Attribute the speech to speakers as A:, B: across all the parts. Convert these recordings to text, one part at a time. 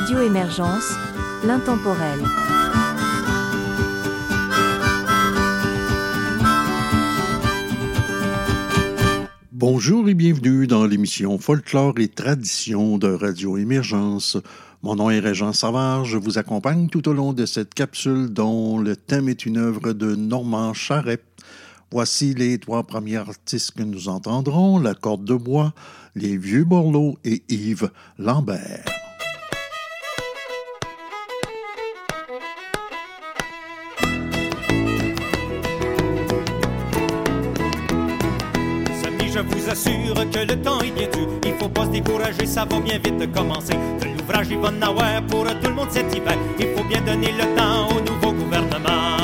A: Radio Émergence, l'intemporel.
B: Bonjour et bienvenue dans l'émission Folklore et Tradition de Radio Émergence. Mon nom est Régent Savard, je vous accompagne tout au long de cette capsule dont le thème est une œuvre de Normand Charret. Voici les trois premiers artistes que nous entendrons, la corde de bois, les vieux Borloo et Yves Lambert.
C: Assure que le temps est bien dur. Il faut pas se décourager, ça va bien vite de commencer. De l'ouvrage, avoir pour tout le monde cet hiver. Il faut bien donner le temps au nouveau gouvernement.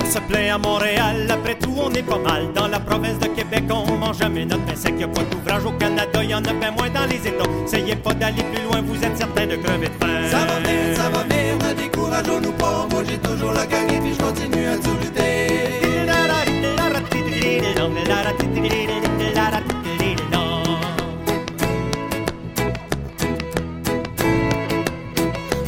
C: On se plaît à Montréal, après tout, on est pas mal. Dans la province de Québec, on mange jamais notre pain sec. Y a pas d'ouvrage au Canada, y en a bien moins dans les États. Essayez pas d'aller plus loin, vous êtes certain de crever de faim.
D: Ça va venir, ça va venir, ne décourageons-nous pas. J'ai toujours la gang et puis je continue à lutter.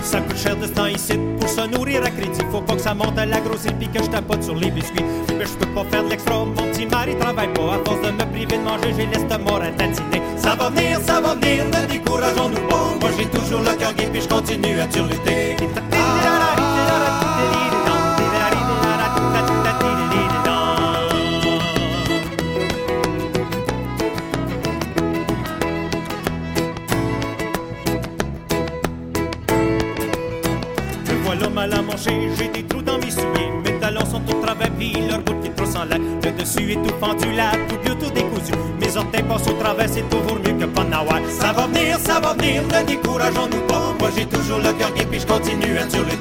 C: Ça coûte cher de temps ici pour se nourrir à crédit. Faut pas que ça monte à la grosse puis que je tapote sur les biscuits. Mais je peux pas faire de l'extra, mon petit mari travaille pas. À force de me priver de manger, j'ai l'estomac à tatiner. Ça va venir, ça va venir, ne décourageons-nous pas. Moi j'ai toujours le cœur gai puis je continue à turluter. Ne décourageons-nous pas. Moi j'ai toujours le cœur gai, puis je continue à. Le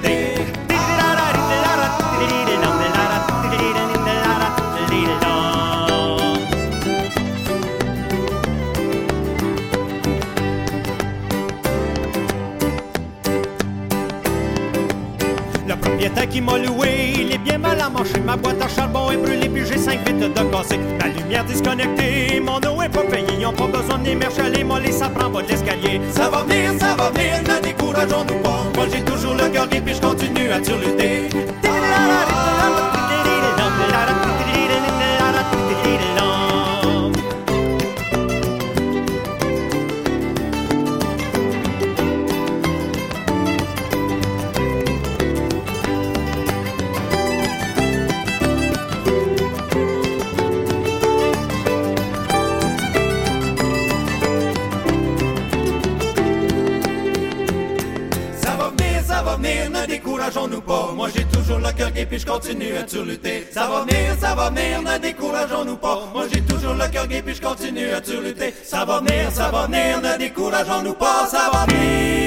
C: ne décourageons-nous pas. Ça va venir.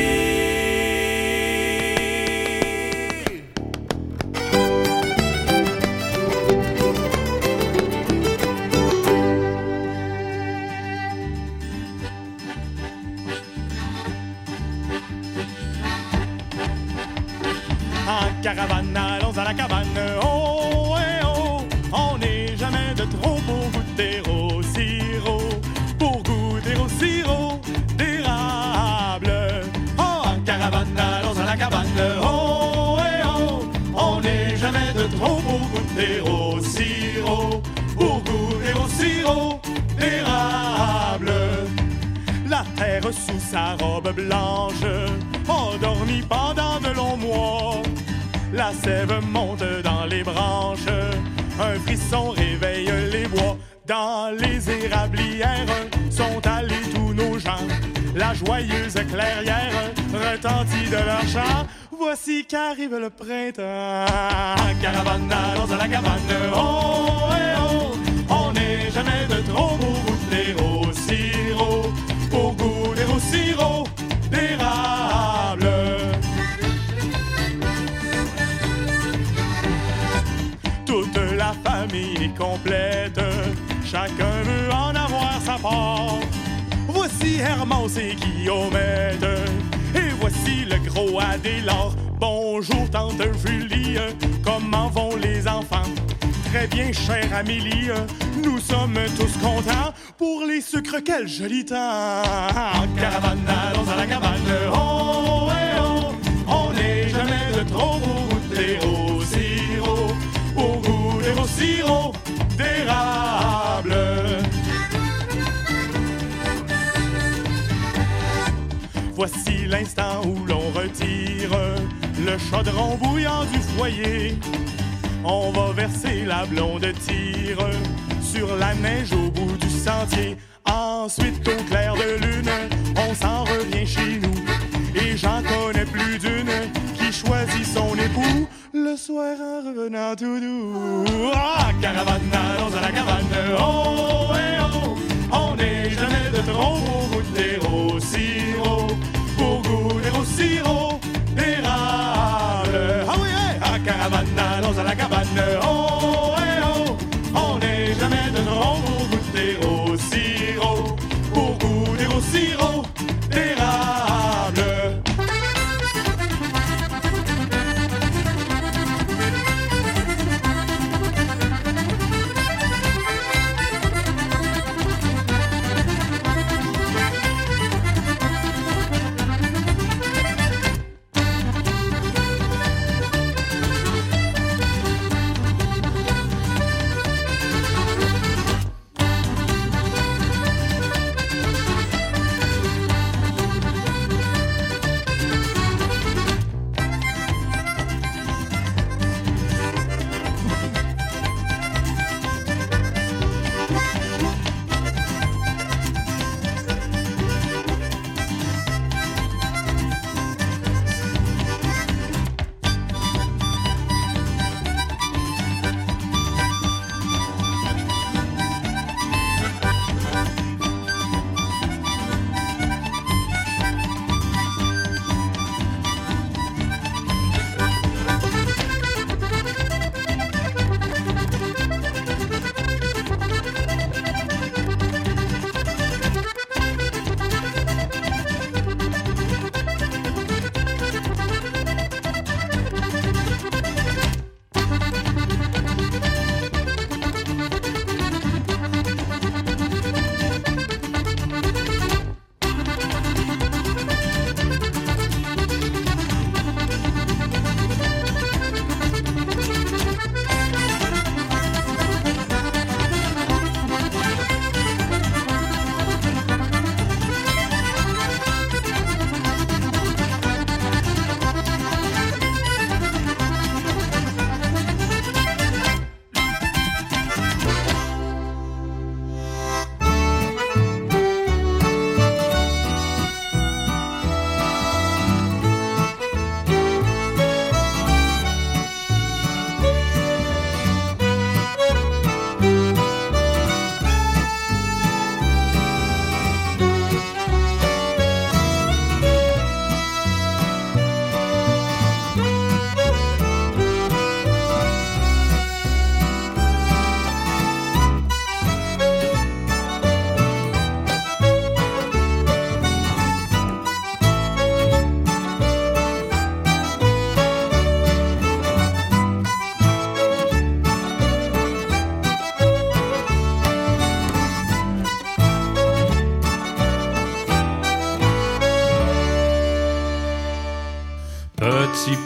E: Amélie, nous sommes tous contents
F: pour les sucres, quel joli temps. Caravane, allons à la cabane. Oh, eh, oh, on n'est jamais de trop pour goûter au sirop, pour goûter sirop d'érable. Voici l'instant où l'on retire le chaudron bouillant du foyer. On va verser la blonde tire sur la neige au bout du sentier. Ensuite, au clair de lune, on s'en revient chez nous. Et j'en connais plus d'une qui choisit son époux le soir en revenant tout doux. Ah, caravane, allons à la cabane. Oh, eh, oh, on n'est jamais de trop pour goûter au sirop, pour goûter au sirop d'érable. Ah, caravane, allons à la cabane. Oh,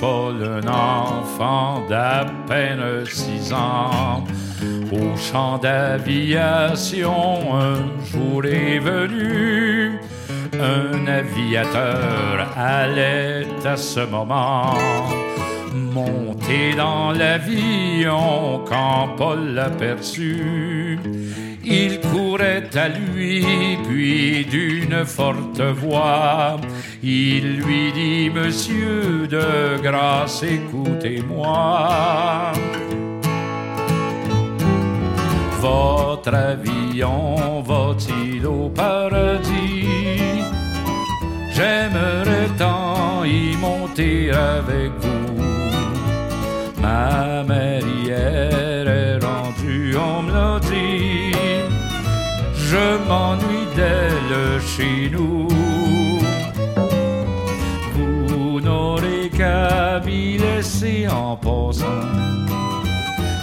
G: Paul, un enfant d'à peine six ans, au champ d'aviation, un jour est venu. Un aviateur allait à ce moment monter dans l'avion quand Paul l'aperçut. Il courait à lui, puis d'une forte voix, il lui dit, Monsieur, de grâce, écoutez-moi. Votre avion va-t-il au paradis? J'aimerais tant y monter avec vous. Ma mère hier est rendue, on me dit. Je m'ennuie d'elle chez nous. cabis en passant.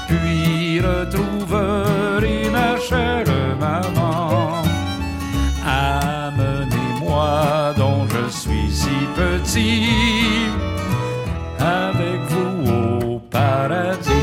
G: Puis retrouverez ma chère maman. Amenez-moi dont je suis si petit avec vous au paradis.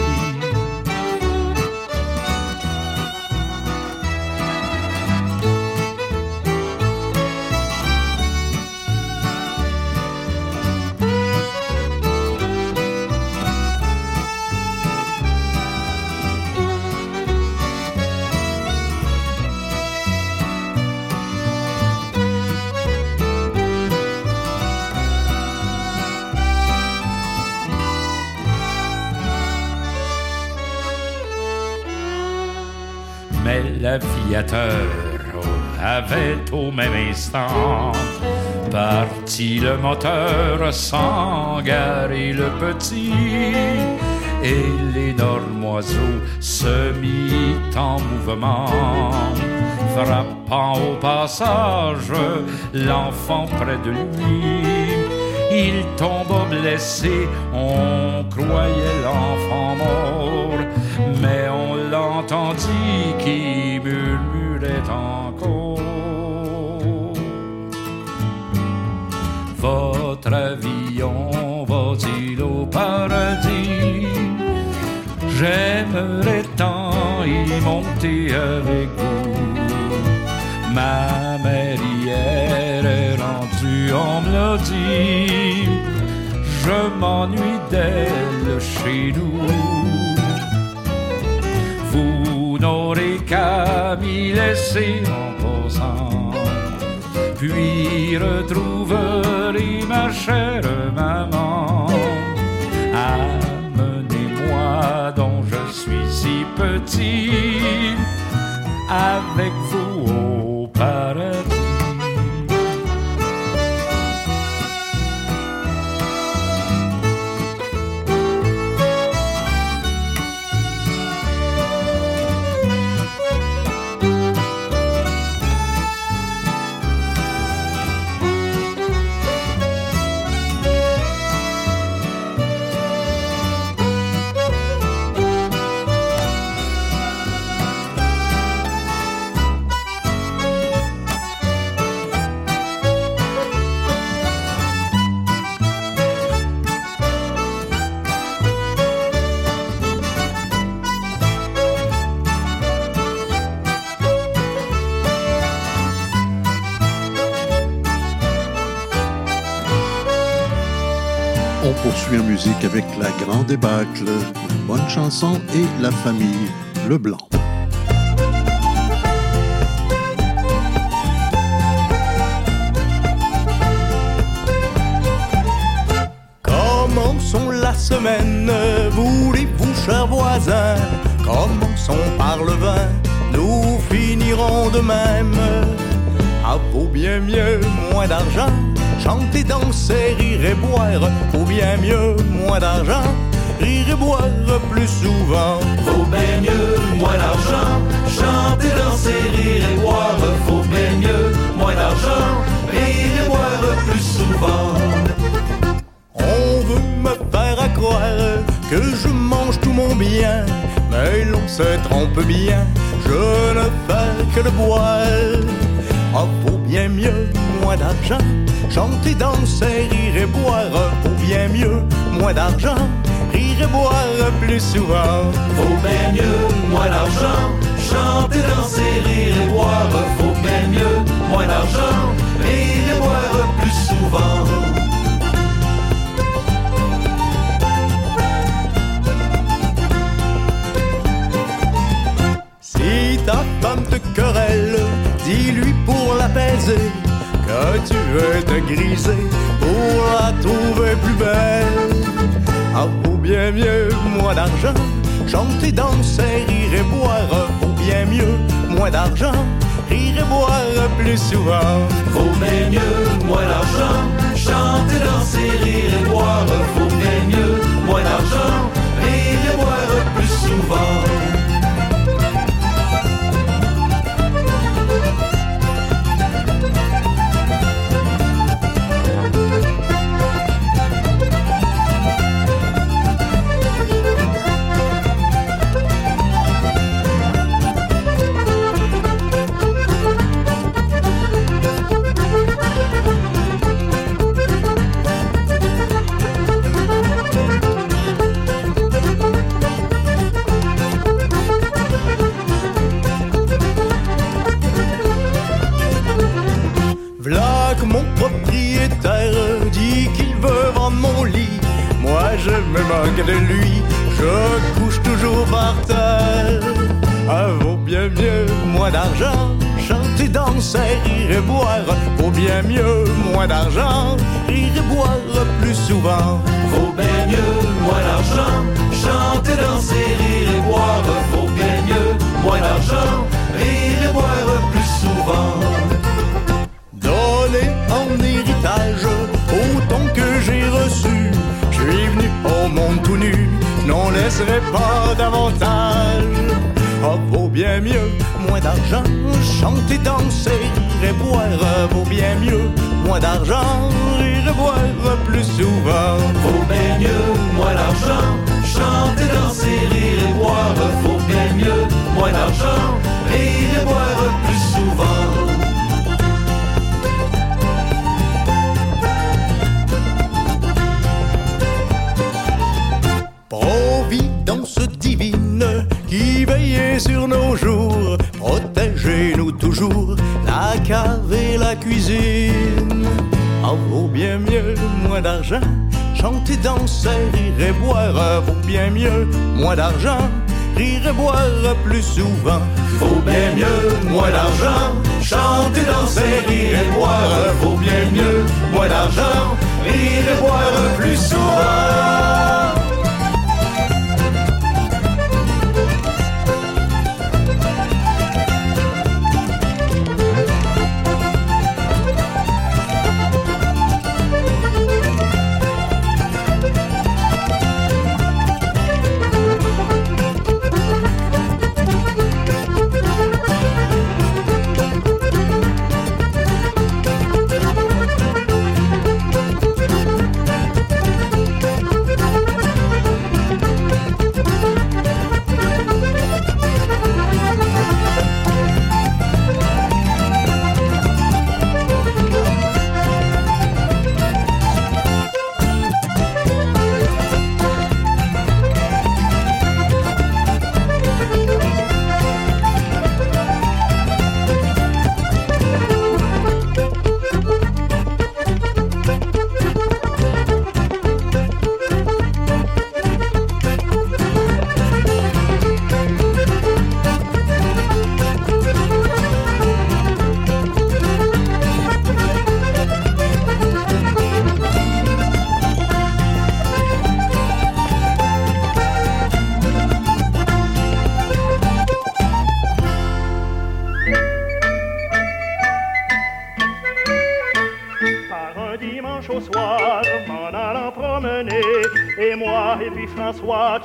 G: L'aviateur avait au même instant parti le moteur sans garer le petit et l'énorme oiseau se mit en mouvement frappant au passage l'enfant près de lui. Il tomba blessé, on croyait l'enfant mort, mais on l'entendit qui Votre avion va-t-il au paradis? J'aimerais tant y monter avec vous. Ma mère hier est rendue en dit. Je m'ennuie d'elle chez nous. N'aurez qu'à m'y laisser en posant. Puis retrouverez ma chère maman. Amenez-moi dont je suis si petit avec vous au paradis.
B: Musique avec la grande débâcle, bonne chanson et la famille Leblanc.
H: Commençons la semaine, voulez-vous, chers voisins? Commençons par le vin, nous finirons de même. À vaut bien mieux, moins d'argent, chanter, danser, rire et boire. Vaut bien mieux, moins d'argent, rire et boire plus souvent.
I: Vaut bien mieux, moins d'argent, chanter, danser, rire et boire. Vaut bien mieux, moins d'argent, rire et boire plus souvent.
H: On veut me faire à croire que je mange tout mon bien, mais l'on se trompe bien, je ne fais que le boire. Ah, bien mieux, moins d'argent, chanter, danser, rire et boire. Vaut bien mieux, moins d'argent, rire et boire plus souvent.
I: Vaut bien mieux, moins d'argent, chanter, danser, rire et boire. Vaut bien mieux, moins d'argent, rire et boire plus souvent.
H: Si ta femme te querelle, dis-lui pour l'apaiser que tu veux te griser pour la trouver plus belle. Ah, vaut bien mieux, moins d'argent, chanter, danser, rire et boire. Vaut bien mieux, moins d'argent, rire et boire plus souvent.
I: Vaut bien mieux, moins d'argent, chanter, danser, rire et boire. Vaut bien mieux, moins d'argent, rire et boire plus souvent.
H: Je me moque de lui, je couche toujours par terre. Ah, vaut bien mieux moins d'argent, chanter, danser, rire et boire. Vaut bien mieux moins d'argent, rire et boire plus souvent.
D: Vaut bien mieux moins d'argent, chanter, danser, rire et boire. Vaut bien mieux moins d'argent, rire et boire plus souvent.
H: Donner en héritage autant que au monde tout nu, n'en laisserai pas davantage. Oh, vaut bien mieux, moins d'argent, chanter, danser, et boire. Vaut bien mieux, moins d'argent, rire et boire plus souvent.
D: Vaut bien mieux moins d'argent, chanter, danser, rire et boire. Vaut bien mieux moins d'argent, rire et boire
H: cuisine. En vaut bien mieux, moins d'argent, chanter, danser, rire et boire, vaut bien mieux, moins d'argent, rire et boire plus souvent.
D: Vaut bien mieux moins d'argent, chanter, danser, rire et boire. Vaut bien mieux moins d'argent, rire et boire plus souvent.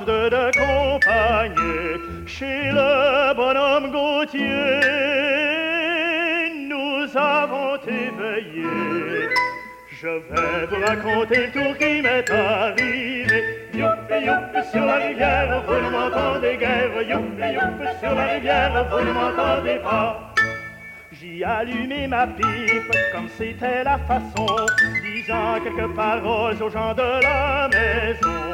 E: Deux de compagnie, chez le bonhomme Gauthier, nous avons éveillé. Je vais vous raconter le tour qui m'est arrivé. Youpi, youpi, sur la rivière, vous ne m'entendez guère. Youpi, youpi, sur la rivière, vous ne m'entendez pas. J'y allumai ma pipe comme c'était la façon, disant quelques paroles aux gens de la maison.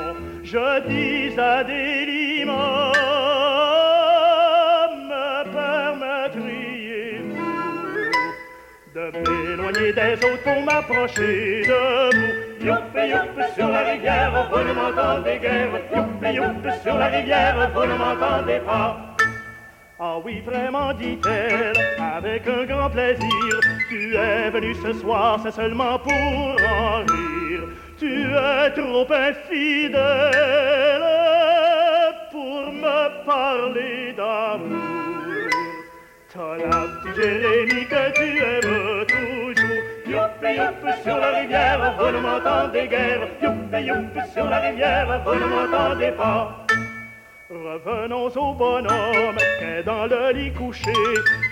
E: Je dis à des me permettriez-vous de m'éloigner des autres pour m'approcher de vous? Youpi, youpi, sur la rivière, vous ne m'entendez guère. Youpi, youpi, sur la rivière, vous ne m'entendez pas. Ah oui, vraiment, dit-elle, avec un grand plaisir. Tu es venu ce soir, c'est seulement pour en rire. Tu es trop infidèle pour me parler d'amour. La petite Jérémie que tu aimes toujours. Youpi, youpi, sur la rivière, vous ne m'entendez guère. Youpi, youpi, sur la rivière, vous ne m'entendez pas. Revenons au bonhomme qui est dans le lit couché,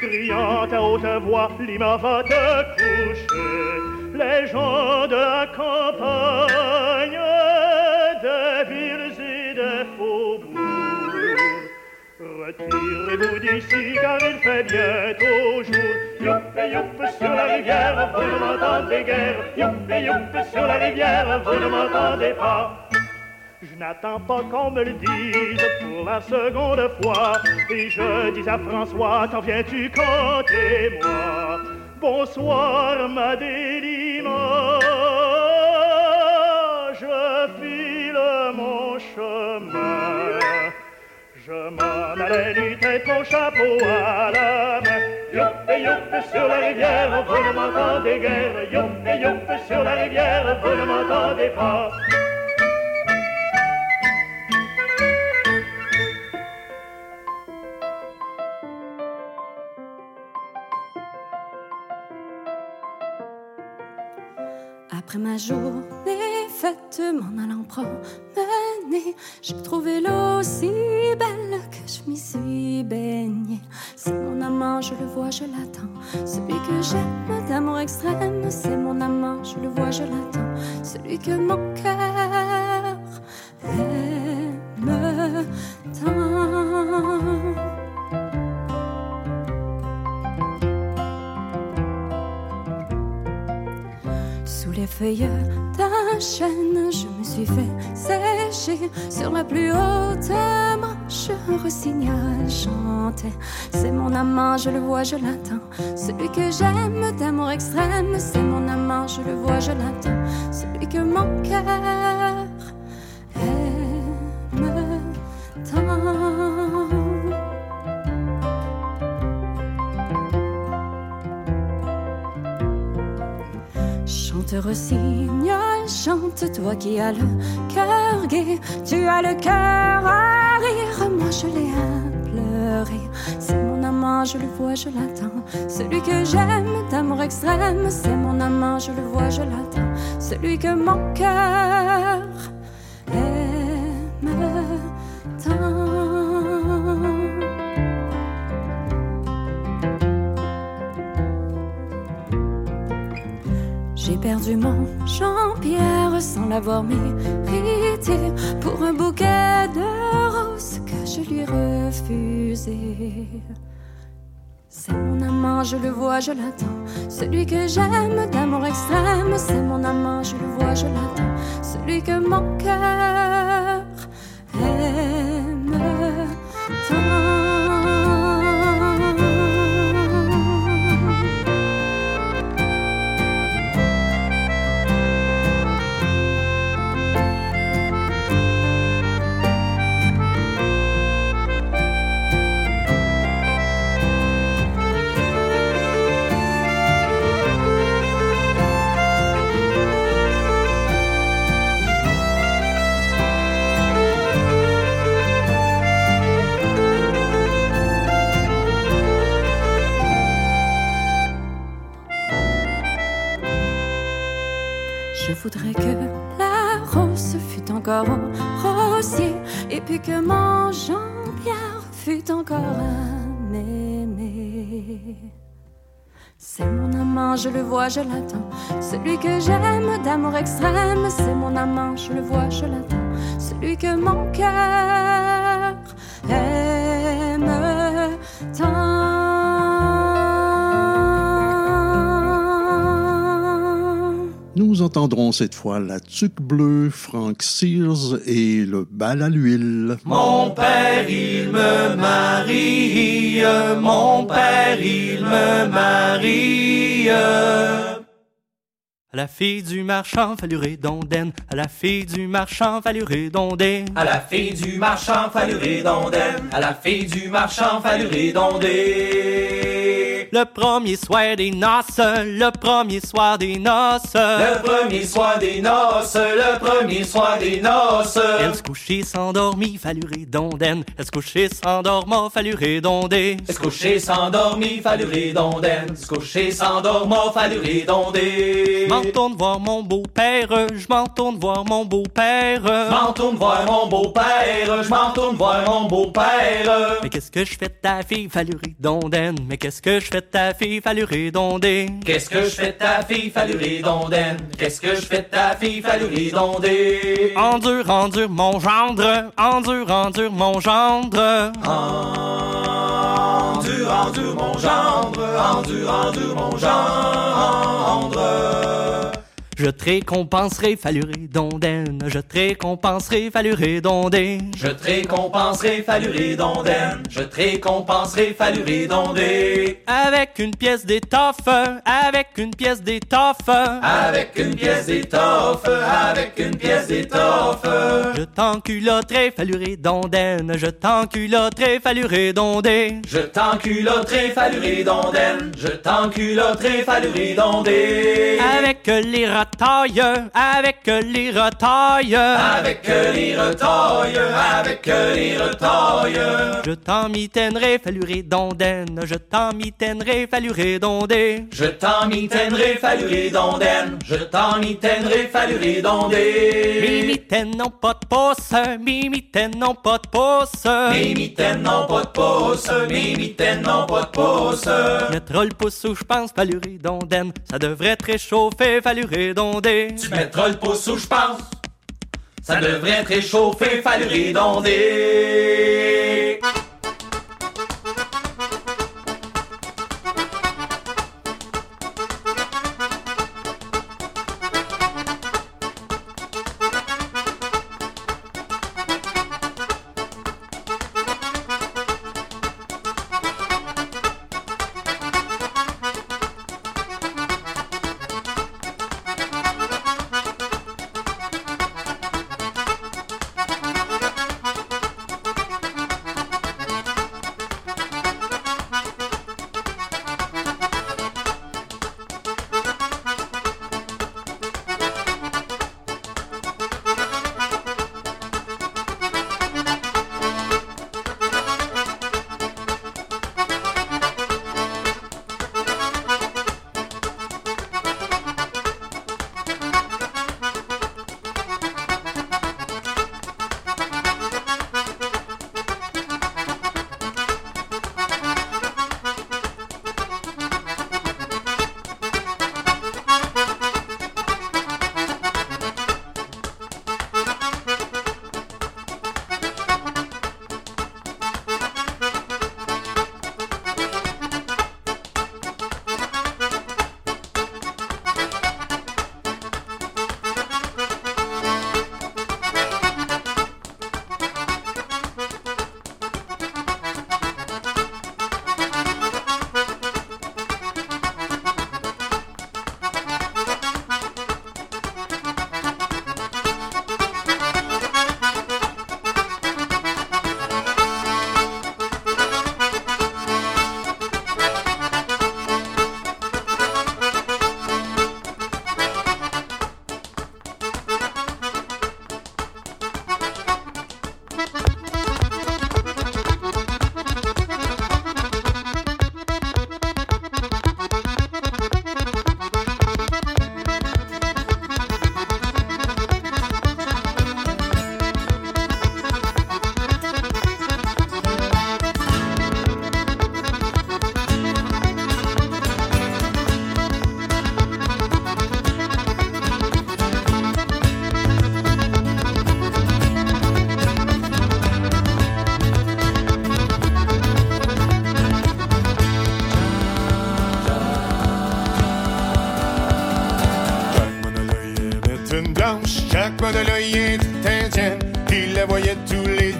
E: criant à haute voix, Lima va te coucher. Les gens de la campagne, des villes et des faubourgs, retirez-vous d'ici car il fait bientôt jour. Youpi, youpi, sur la rivière, vous ne m'entendez guère. Youpi, youpi, sur la rivière, vous ne m'entendez pas. Je n'attends pas qu'on me le dise pour la seconde fois. Et je dis à François, t'en viens-tu compter moi Bonsoir, ma délima. Je file mon chemin. Je m'en allais du tête mon chapeau à la main. Youp youp sur la rivière, vous ne m'entendez guère. Youp youp sur la rivière, vous ne m'entendez pas.
J: Ma journée faite, m'en allant promener, j'ai trouvé l'eau si belle que je m'y suis baignée. C'est mon amant, je le vois, je l'attends. Celui que j'aime d'amour extrême, c'est mon amant, je le vois, je l'attends. Celui que mon cœur aime tant. Les d'un chêne, je me suis fait sécher sur la plus haute branche. Un rossignol chantait. C'est mon amant, je le vois, je l'attends. Celui que j'aime d'amour extrême, c'est mon amant, je le vois, je l'attends. Celui que mon cœur Chante rossignol, chante toi qui as le cœur gai, tu as le cœur à rire, moi je l'ai à pleurer. C'est mon amant, je le vois, je l'attends. Celui que j'aime d'amour extrême, c'est mon amant, je le vois, je l'attends. Celui que mon cœur l'avoir mérité pour un bouquet de roses que je lui refusais. C'est mon amant, je le vois, je l'attends. Celui que j'aime d'amour extrême, c'est mon amant, je le vois, je l'attends. Celui que mon cœur que mon Jean-Pierre fût encore à m'aimer. C'est mon amant, je le vois, je l'attends. Celui que j'aime d'amour extrême, c'est mon amant, je le vois, je l'attends. Celui que mon cœur aime
B: Nous entendrons cette fois la tuque bleue, Frank Sears et le bal à l'huile.
I: Mon père, il me marie, mon père, il me marie.
K: À la fille du marchand fallut redondaine, à la fille du marchand fallut redondaine.
I: À la fille du marchand fallut redondaine, à la fille du marchand fallut redonder.
K: Le premier soir des noces, le premier soir des noces.
I: Le premier soir des noces, le premier soir des noces.
K: Elle se couchait s'endormit, fallut redondaine. Elle se couchait s'endormant, fallut redonder.
I: Se coucher s'endormit, fallut redondaine. Se coucher s'endormant, fallut redonder.
K: Je m'en tourne voir mon beau-père, je m'en tourne voir mon beau-père.
I: Je m'en tourne voir mon beau-père, je m'en tourne voir mon beau-père.
K: Mais qu'est-ce que je fais de ta fille, fallut redondaine. Mais qu'est-ce que je fais de ta fille, fallut redonder.
I: Qu'est-ce que je fais de ta fille, fallut redondaine. Qu'est-ce que je fais ta fille, fallut redonder.
K: Endure, endure mon gendre, endure, endure mon gendre.
I: Endure, endure mon gendre, endure, endure mon gendre.
K: Je te récompenserai, faluré dondaine. Je te récompenserai, faluré dondé.
I: Je te récompenserai, faluré dondaine. Je te récompenserai, faluré dondé.
K: Avec une pièce d'étoffe, avec une pièce d'étoffe.
I: Avec une pièce d'étoffe, avec une pièce d'étoffe.
K: Je t'enculotterai, faluré dondaine. Je t'enculotterai, faluré dondé.
I: Je t'enculotterai, faluré dondaine. Je t'enculotterai, faluré dondé.
K: Avec les avec les retailles.
I: Avec les retailles, avec les.
K: Je t'en mitainerai, faluré dondaine. Je t'en mitainerai, faluré dondé.
I: Je t'en mitainerai, faluré dondaine. Je t'en mitainerai, faluré dondé.
K: Mes mitaines n'ont pas de pouce, mes mitaines n'ont pas de pouce.
I: Mes mitaines n'ont pas de pouce, mes mitaines n'ont pas de pouce.
K: Mettre le pouce où je pense, faluré dondaine. Ça devrait te réchauffer, faluré
I: Tu mettras le pouce où je pense. Ça devrait te réchauffer, faluré dondé.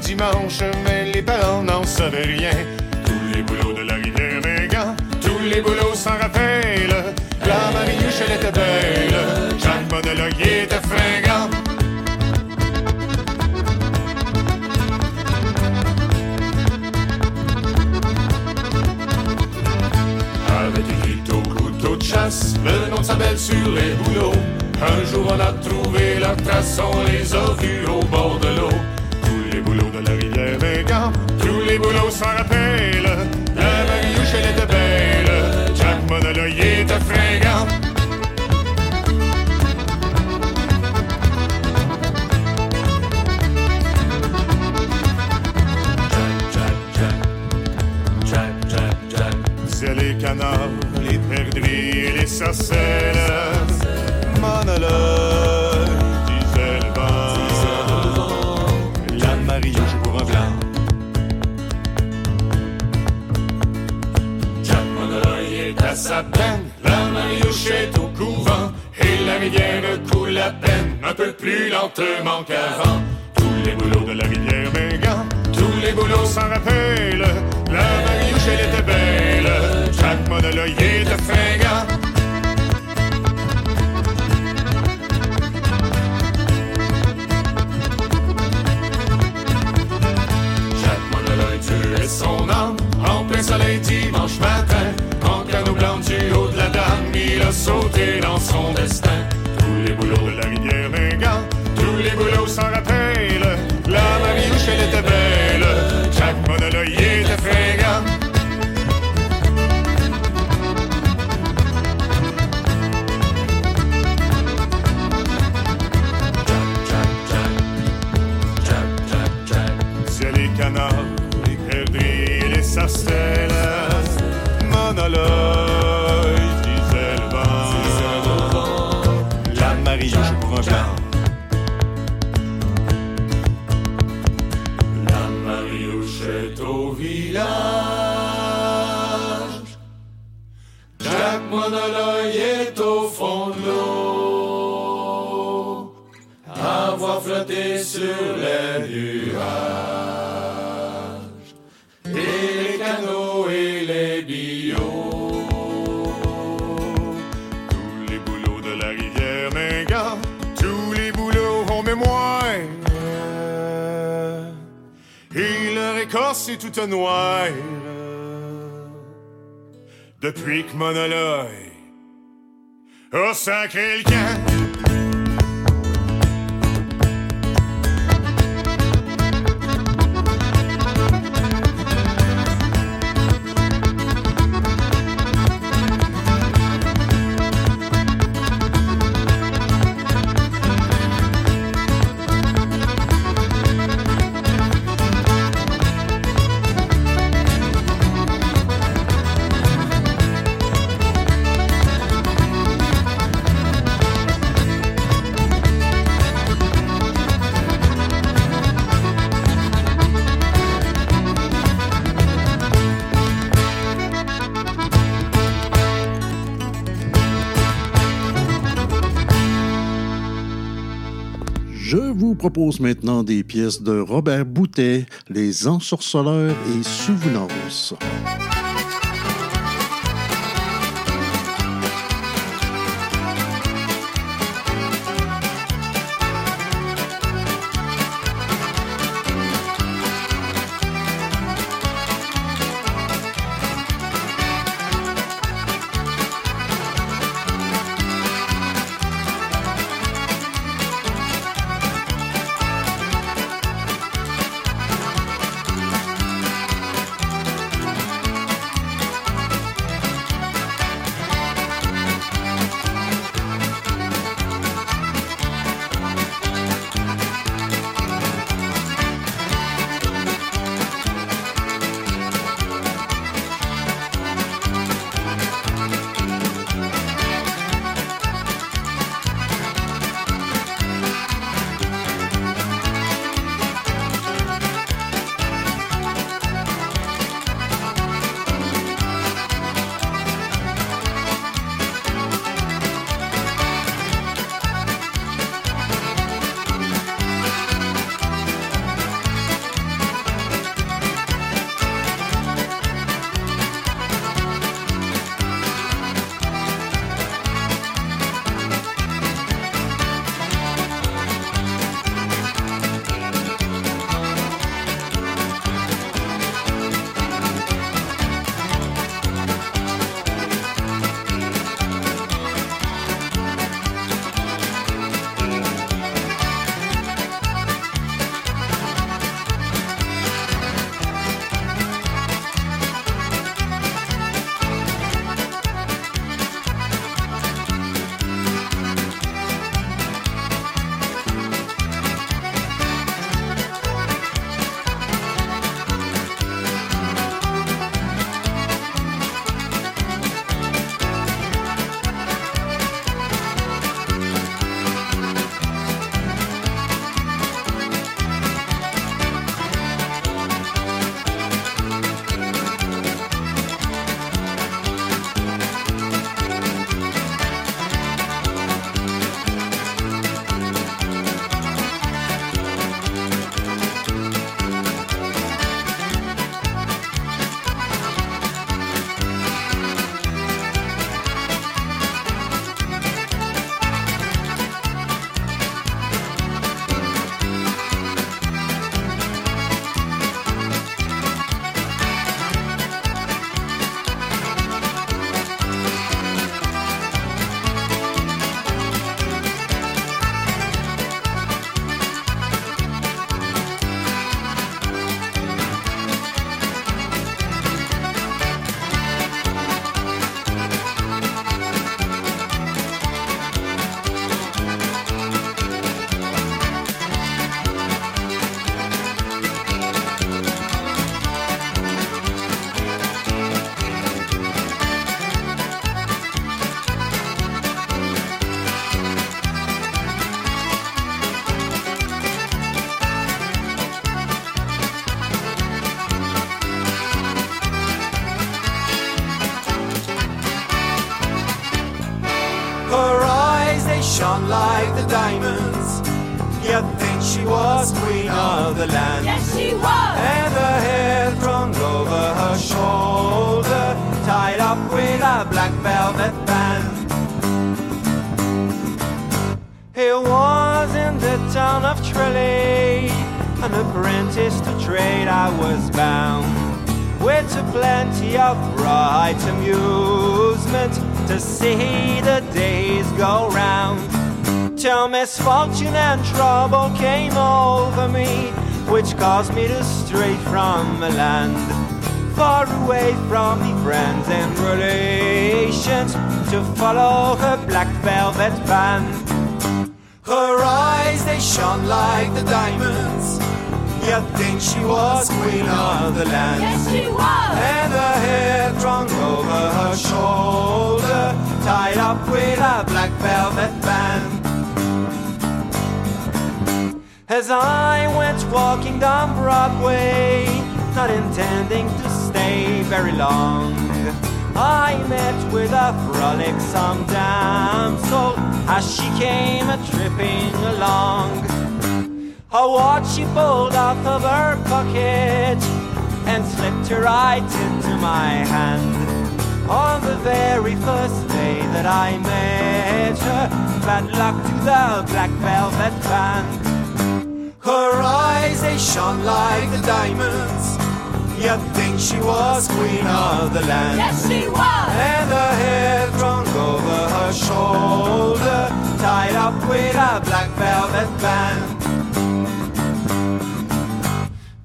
D: Dimanches, mais les parents n'en savaient rien. Tous les boulots de la rivière Végan, tous les boulots s'en rappellent. La Mariouche, elle était belle. De l'œil était fringant. Avec écrit au couteau de chasse, le nom de sa sur les boulots. Un jour on a trouvé leur trace, on les a vus au bord de l'eau. Boulots de la rivière Végan, tous les boulots s'en rappellent. La Mariouche, elle était belle, Jack Monologue était fringant. Les canards, les perdrix et les sarcelles. Monologue, Monologue est à au couvent. Et la rivière la peine, un peu plus lentement qu'avant. Tous les boulots de la rivière Mégan, tous les boulots s'en rappellent. La elle était belle, chaque monologue était fringant. Chaque monologue tuait son âme en plein soleil dimanche sauté dans son destin. Tous les boulots de la toute noire. Depuis que Monologue a sacré le camp.
B: Propose maintenant des pièces de Robert Boutet, Les Ensorceleurs et Souvenances.
L: She was queen of the land.
M: Yes, she was.
L: And her hair thrown over her shoulder, tied up with a black velvet band. It was in the town of Tralee, an apprentice to trade I was bound. With plenty of bright amusement to see the days go round. Till misfortune and trouble came over me, which caused me to stray from the land. Far away from me friends and relations, to follow her black velvet band. Her eyes, they shone like the diamonds. You'd think she was queen of the land.
M: Yes, she was.
L: And her hair drawn over her shoulder, tied up with a black velvet band. As I went walking down Broadway, not intending to stay very long, I met with a frolicsome damsel as she came a tripping along. A watch she pulled out of her pocket and slipped her right into my hand. On the very first day that I met her, bad luck to the black velvet band. Her eyes, they shone like the diamonds. You'd think she was queen of the land.
M: Yes, she was.
L: And her hair thrown over her shoulder, tied up with a black velvet band.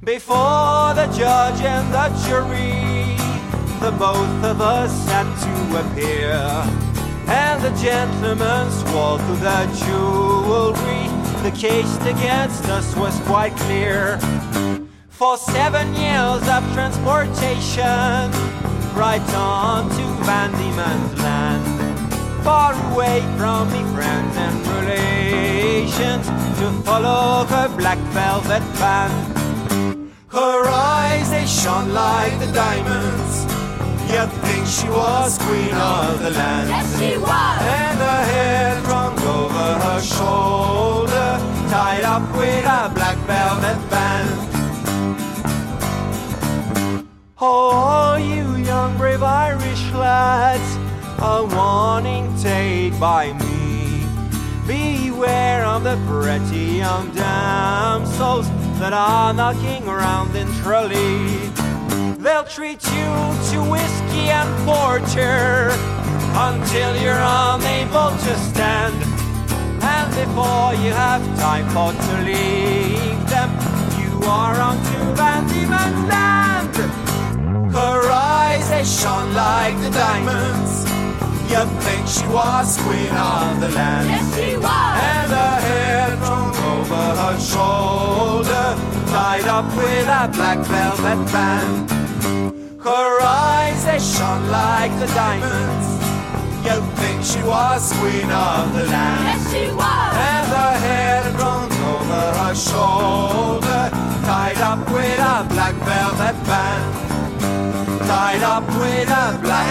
L: Before the judge and the jury, the both of us had to appear. And the gentleman swore to the jewelry. The case against us was quite clear. For seven years of transportation, right on to Van Diemen's land. Far away from me friends and relations, to follow her black velvet band. Her eyes, they shone like the diamonds. You'd think she was queen of the land.
M: Yes, she was.
L: And her hair drawn over her shoulder, tied up with a black velvet band. Oh, you young brave Irish lads, a warning take by me. Beware of the pretty young damsels that are knocking around in Tralee. They'll treat you to whiskey and porter until you're unable to stand. And before you have time for to leave them, you are on to Van Diemen's land. Her eyes, they shone like the diamonds. You'd think she was queen of the land.
M: Yes, she was.
L: And her hair thrown over her shoulder, tied up with a black velvet band. Her eyes, they shone like the diamonds. She was queen of the land.
M: Yes, she was.
L: And her hair drawn over her shoulder, tied up with a black velvet band. Tied up with a black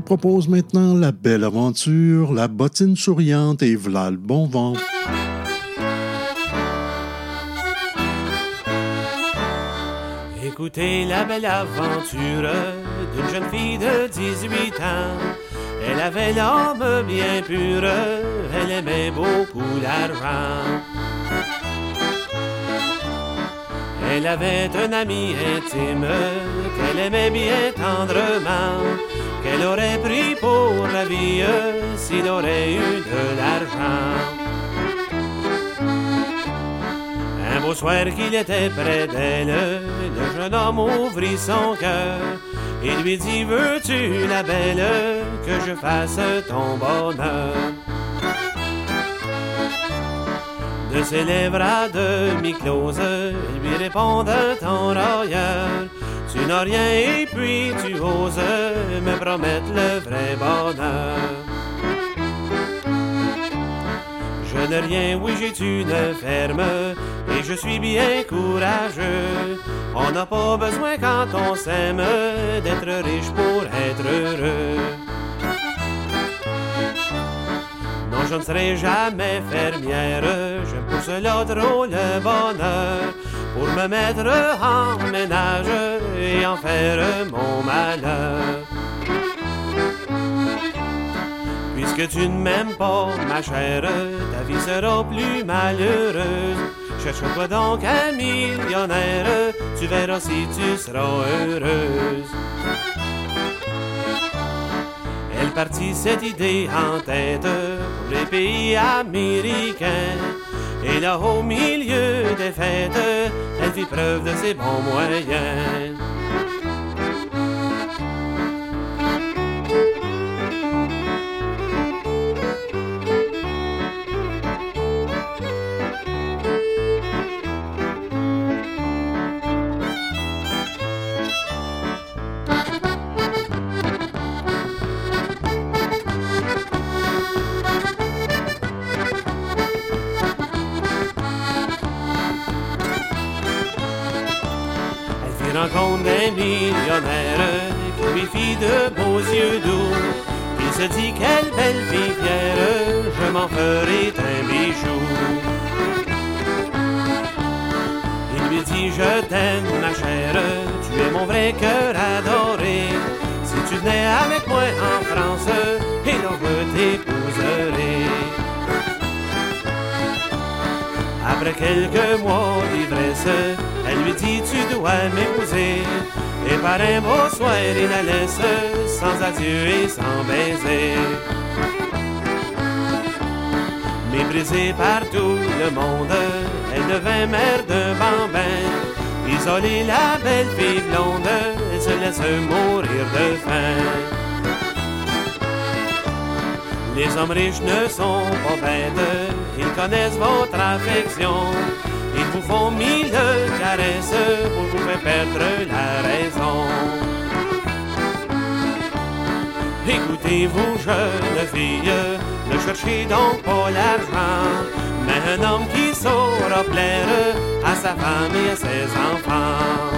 B: propose maintenant la belle aventure, la bottine souriante et v'là le bon vent.
N: Écoutez la belle aventure d'une jeune fille de 18 ans. Elle avait l'âme bien pure, elle aimait beaucoup l'argent. Elle avait un ami intime qu'elle aimait bien tendrement, qu'elle aurait pris pour la vie s'il aurait eu de l'argent? Un beau soir qu'il était près d'elle, le jeune homme ouvrit son cœur. Et lui dit Veux-tu, la belle, que je fasse ton bonheur? De ses lèvres à demi-closes, lui répondent en railleur Tu n'as rien et puis tu oses me promettre le vrai bonheur. Je n'ai rien, oui j'ai une ferme et je suis bien courageux. On n'a pas besoin quand on s'aime d'être riche pour être heureux. Non, je ne serai jamais fermière, je pousse l'autre le bonheur pour me mettre en ménage et en faire mon malheur. Puisque tu ne m'aimes pas, ma chère, ta vie sera plus malheureuse. Cherche-toi donc un millionnaire, tu verras si tu seras heureuse. Elle partit cette idée en tête pour les pays américains. Et là, au milieu des fêtes, elle fit preuve de ses bons moyens. Quelques mois d'ivresse, elle lui dit tu dois m'épouser. Et par un beau soir il la laisse Sans adieu et sans baiser. Méprisée par tout le monde Elle devint mère de bambin. Isolée la belle fille blonde Elle se laisse mourir de faim. Les hommes riches ne sont pas bêtes Ils connaissent votre affection ils vous font mille caresses pour vous faire perdre la raison. Écoutez-vous, jeune fille, ne cherchez donc pas l'argent, mais un homme qui saura plaire à sa femme et à ses enfants.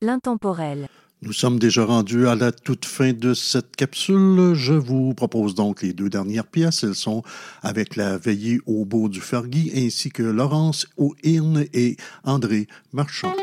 A: L'intemporel.
B: Nous sommes déjà rendus à la toute fin de cette capsule. Je vous propose donc les deux dernières pièces. Elles sont avec la veillée au beau du Fergie ainsi que Laurence O'Hirn et André Marchand.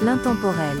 A: L'intemporel.